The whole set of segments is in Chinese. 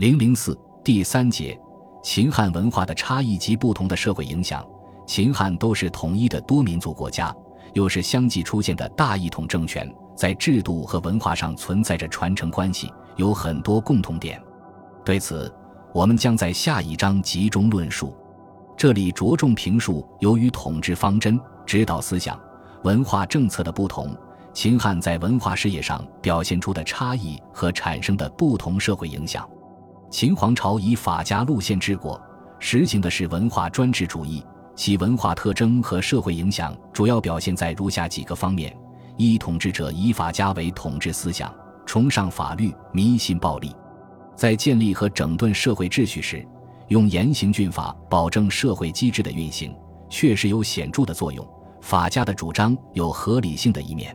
零零四第三节，秦汉文化的差异及不同的社会影响。秦汉都是统一的多民族国家，又是相继出现的大一统政权，在制度和文化上存在着传承关系，有很多共同点。对此，我们将在下一章集中论述。这里着重评述由于统治方针、指导思想、文化政策的不同，秦汉在文化事业上表现出的差异和产生的不同社会影响。秦皇朝以法家路线治国，实行的是文化专制主义，其文化特征和社会影响主要表现在如下几个方面：一、统治者以法家为统治思想，崇尚法律，迷信暴力，在建立和整顿社会秩序时。用严刑峻法保证社会机制的运行，确实有显著的作用。法家的主张有合理性的一面。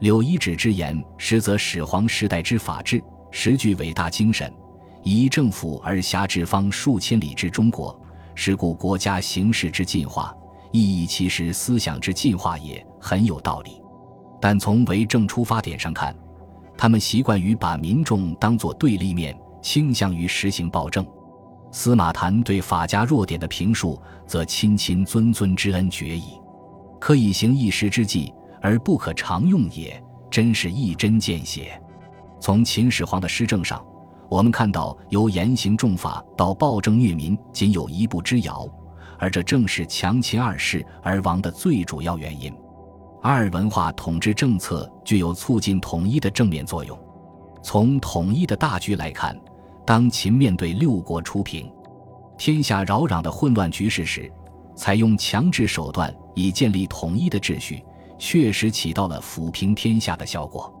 柳一指之言，实则始皇时代之法治，实具伟大精神，以政府而辖治方数千里之中国，是故国家形势之进化，意义其实思想之进化也很有道理。但从为政出发点上看，他们习惯于把民众当作对立面，倾向于实行暴政。司马谈对法家弱点的评述，则亲亲尊尊之恩绝矣。可以行一时之计，而不可常用也，真是一针见血。从秦始皇的施政上，我们看到由严刑重法到暴政虐民，仅有一步之遥，而这正是强秦二世而亡的最主要原因。二文化统治政策具有促进统一的正面作用。从统一的大局来看。当秦面对六国初平、天下扰攘的混乱局势时，采用强制手段以建立统一的秩序，确实起到了抚平天下的效果。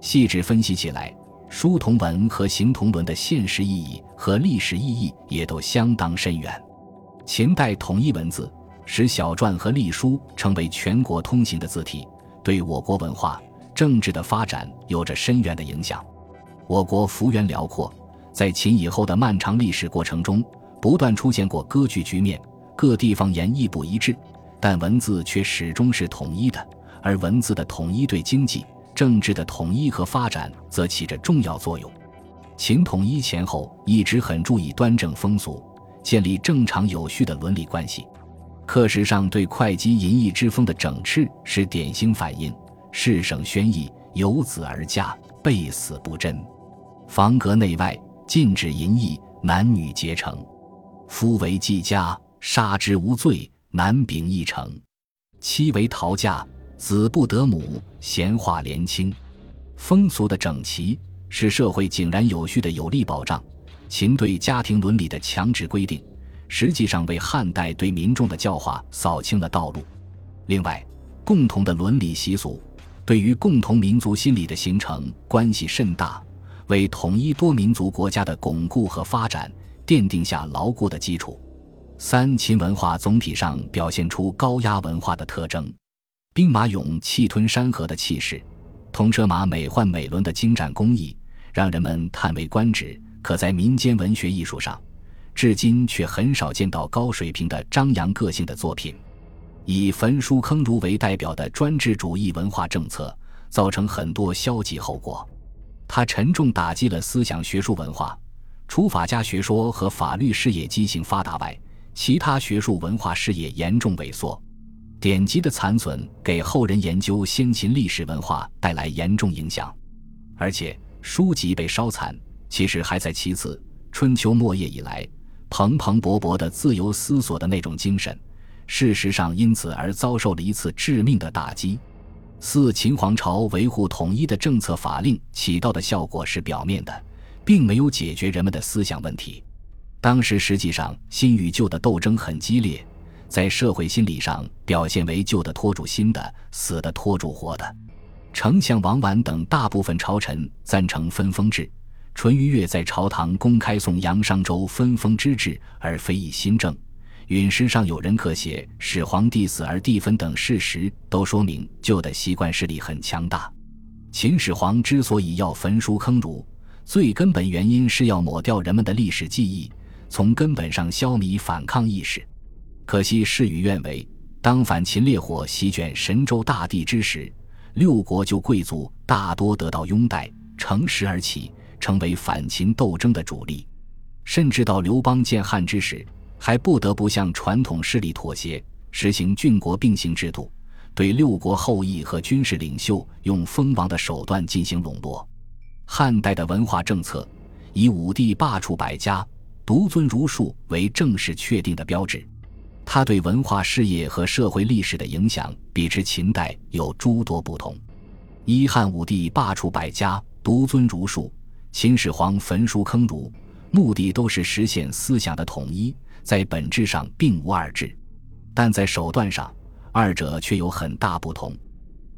细致分析起来，书同文和行同伦的现实意义和历史意义也都相当深远。秦代统一文字，使小篆和隶书成为全国通行的字体，对我国文化、政治的发展有着深远的影响。我国幅员辽阔。在秦以后的漫长历史过程中，不断出现过割据局面，各地方言亦不一致，但文字却始终是统一的。而文字的统一对经济、政治的统一和发展则起着重要作用。秦统一前后一直很注意端正风俗，建立正常有序的伦理关系。课时上对会稽淫逸之风的整治是典型反映。世省宣义，有子而嫁，被死不贞，房阁内外。禁止淫逸，男女结成。夫为季家，杀之无罪，男秉一成。妻为逃嫁，子不得母，闲话连清。风俗的整齐是社会井然有序的有力保障。秦对家庭伦理的强制规定，实际上为汉代对民众的教化扫清了道路。另外，共同的伦理习俗对于共同民族心理的形成关系甚大。为统一多民族国家的巩固和发展奠定下牢固的基础。三秦文化总体上表现出高压文化的特征，兵马俑气吞山河的气势，铜车马美奂美轮的精湛工艺，让人们叹为观止。可在民间文学艺术上，至今却很少见到高水平的张扬个性的作品。以焚书坑儒为代表的专制主义文化政策，造成很多消极后果。它沉重打击了思想学术文化，除法家学说和法律事业畸形发达外，其他学术文化事业严重萎缩。典籍的残损给后人研究先秦历史文化带来严重影响，而且书籍被烧残，其实还在其次。春秋末叶以来，蓬蓬勃勃的自由思索的那种精神，事实上因此而遭受了一次致命的打击。四秦皇朝维护统一的政策法令起到的效果是表面的，并没有解决人们的思想问题。当时实际上新与旧的斗争很激烈，在社会心理上表现为旧的拖住新的，死的拖住活的。丞相王绾等大部分朝臣赞成分封制，淳于越在朝堂公开颂杨商周分封之制，而非议新政。陨石上有人刻写始皇帝死而地分等事实，都说明旧的习惯势力很强大。秦始皇之所以要焚书坑儒，最根本原因是要抹掉人们的历史记忆，从根本上消弭反抗意识。可惜事与愿违，当反秦烈火席卷神州大地之时，六国旧贵族大多得到拥戴，乘势而起，成为反秦斗争的主力。甚至到刘邦建汉之时，还不得不向传统势力妥协，实行郡国并行制度，对六国后裔和军事领袖用封王的手段进行笼络。汉代的文化政策以武帝罢黜百家、独尊儒术为正式确定的标志，它对文化事业和社会历史的影响比之秦代有诸多不同。一汉武帝罢黜百家、独尊儒术，秦始皇焚书坑儒，目的都是实现思想的统一，在本质上并无二致，但在手段上，二者却有很大不同。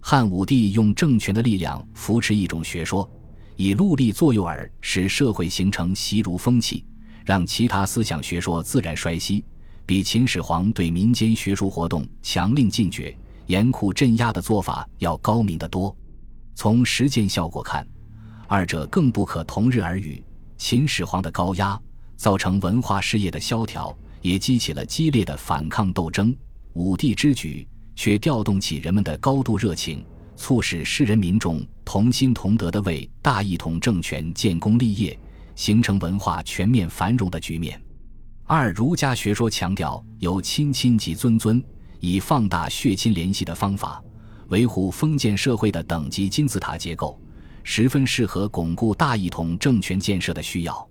汉武帝用政权的力量扶持一种学说。以戮力作诱饵，使社会形成习儒风气，让其他思想学说自然衰息，比秦始皇对民间学术活动强令禁绝、严酷镇压的做法要高明得多。从实践效果看，二者更不可同日而语。秦始皇的高压造成文化事业的萧条，也激起了激烈的反抗斗争；武帝之举却调动起人们的高度热情。促使世人民众同心同德地为大一统政权建功立业，形成文化全面繁荣的局面。二、儒家学说强调由亲亲及尊尊，以放大血亲联系的方法，维护封建社会的等级金字塔结构，十分适合巩固大一统政权建设的需要。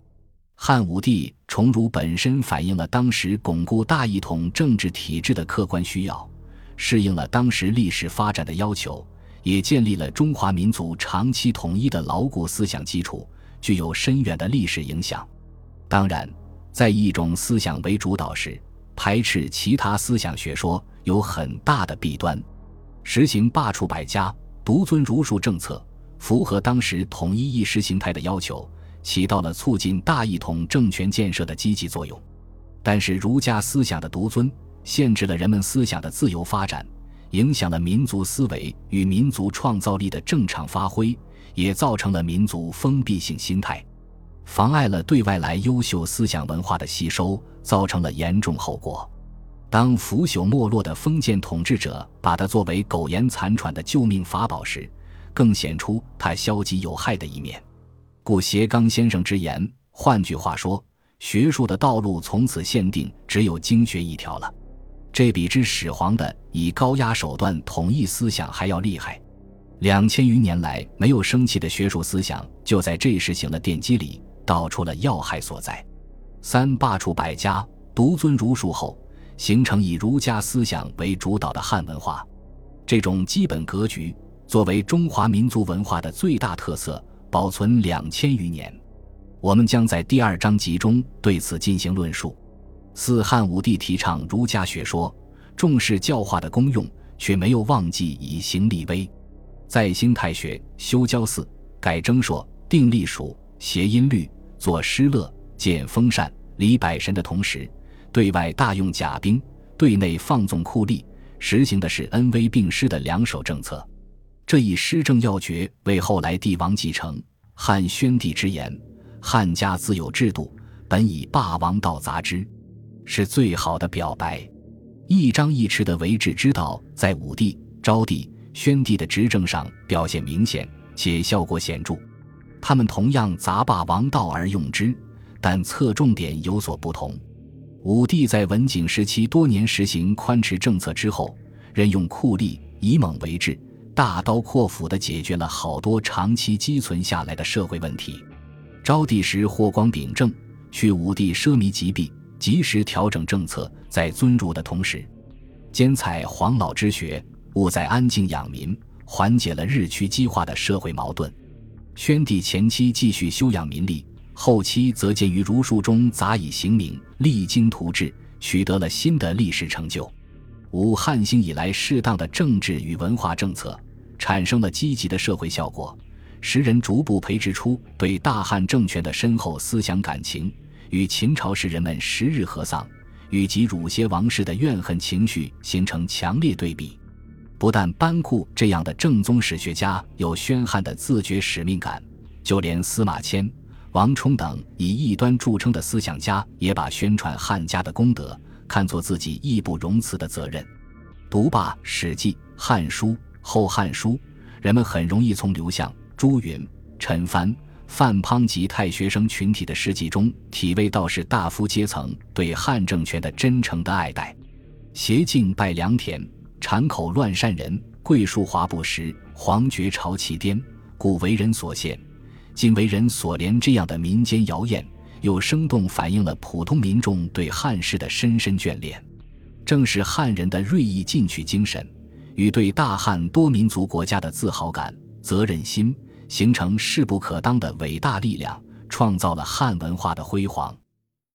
汉武帝崇儒本身反映了当时巩固大一统政治体制的客观需要，适应了当时历史发展的要求。也建立了中华民族长期统一的牢固思想基础，具有深远的历史影响。当然，在一种思想为主导时，排斥其他思想学说有很大的弊端。实行罢黜百家、独尊儒术政策，符合当时统一意识形态的要求，起到了促进大一统政权建设的积极作用。但是，儒家思想的独尊，限制了人们思想的自由发展。影响了民族思维与民族创造力的正常发挥，也造成了民族封闭性心态，妨碍了对外来优秀思想文化的吸收，造成了严重后果。当腐朽没落的封建统治者把它作为苟延残喘的救命法宝时，更显出它消极有害的一面。故斜刚先生之言，换句话说，学术的道路从此限定只有经学一条了。这比之始皇的以高压手段统一思想还要厉害。两千余年来没有生气的学术思想，就在这时行了奠基礼道出了要害所在。三罢黜百家，独尊儒术后，形成以儒家思想为主导的汉文化。这种基本格局作为中华民族文化的最大特色，保存两千余年。我们将在第二章集中对此进行论述。四汉武帝提倡儒家学说，重视教化的功用，却没有忘记以行立威。在兴太学、修郊祀、改征朔、定历数、谐音律、作诗乐、建封禅、礼百神的同时，对外大用甲兵，对内放纵酷吏，实行的是恩威并施的两手政策。这一施政要诀为后来帝王继承。汉宣帝之言：“汉家自有制度，本以霸王道杂之。”是最好的表白，一张一弛的为治之道，在武帝、昭帝、宣帝的执政上表现明显且效果显著。他们同样杂霸王道而用之，但侧重点有所不同。武帝在文景时期多年实行宽弛政策之后，任用酷吏，以猛为治，大刀阔斧地解决了好多长期积存下来的社会问题。昭帝时霍光秉政，去武帝奢靡极弊。及时调整政策，在尊儒的同时，兼采黄老之学，务在安静养民，缓解了日趋激化的社会矛盾。宣帝前期继续修养民力，后期则见于儒术中杂以刑名，励精图治，取得了新的历史成就。五汉兴以来适当的政治与文化政策，产生了积极的社会效果，使人逐步培植出对大汉政权的深厚思想感情。与秦朝时人们十日合丧，与及儒邪王室的怨恨情绪形成强烈对比。不但班固这样的正宗史学家有宣汉的自觉使命感，就连司马迁、王充等以异端著称的思想家，也把宣传汉家的功德看作自己义不容辞的责任。读罢《史记》《汉书》《后汉书》，人们很容易从刘向、朱允、陈蕃。范滂及太学生群体的事迹中，体味到是大夫阶层对汉政权的真诚的爱戴。协敬拜良田，产口乱善人，桂树华不实，黄觉朝其颠，故为人所羡。今为人所怜，这样的民间谣言，又生动反映了普通民众对汉室的深深眷恋。正是汉人的锐意进取精神，与对大汉多民族国家的自豪感、责任心。形成势不可当的伟大力量，创造了汉文化的辉煌。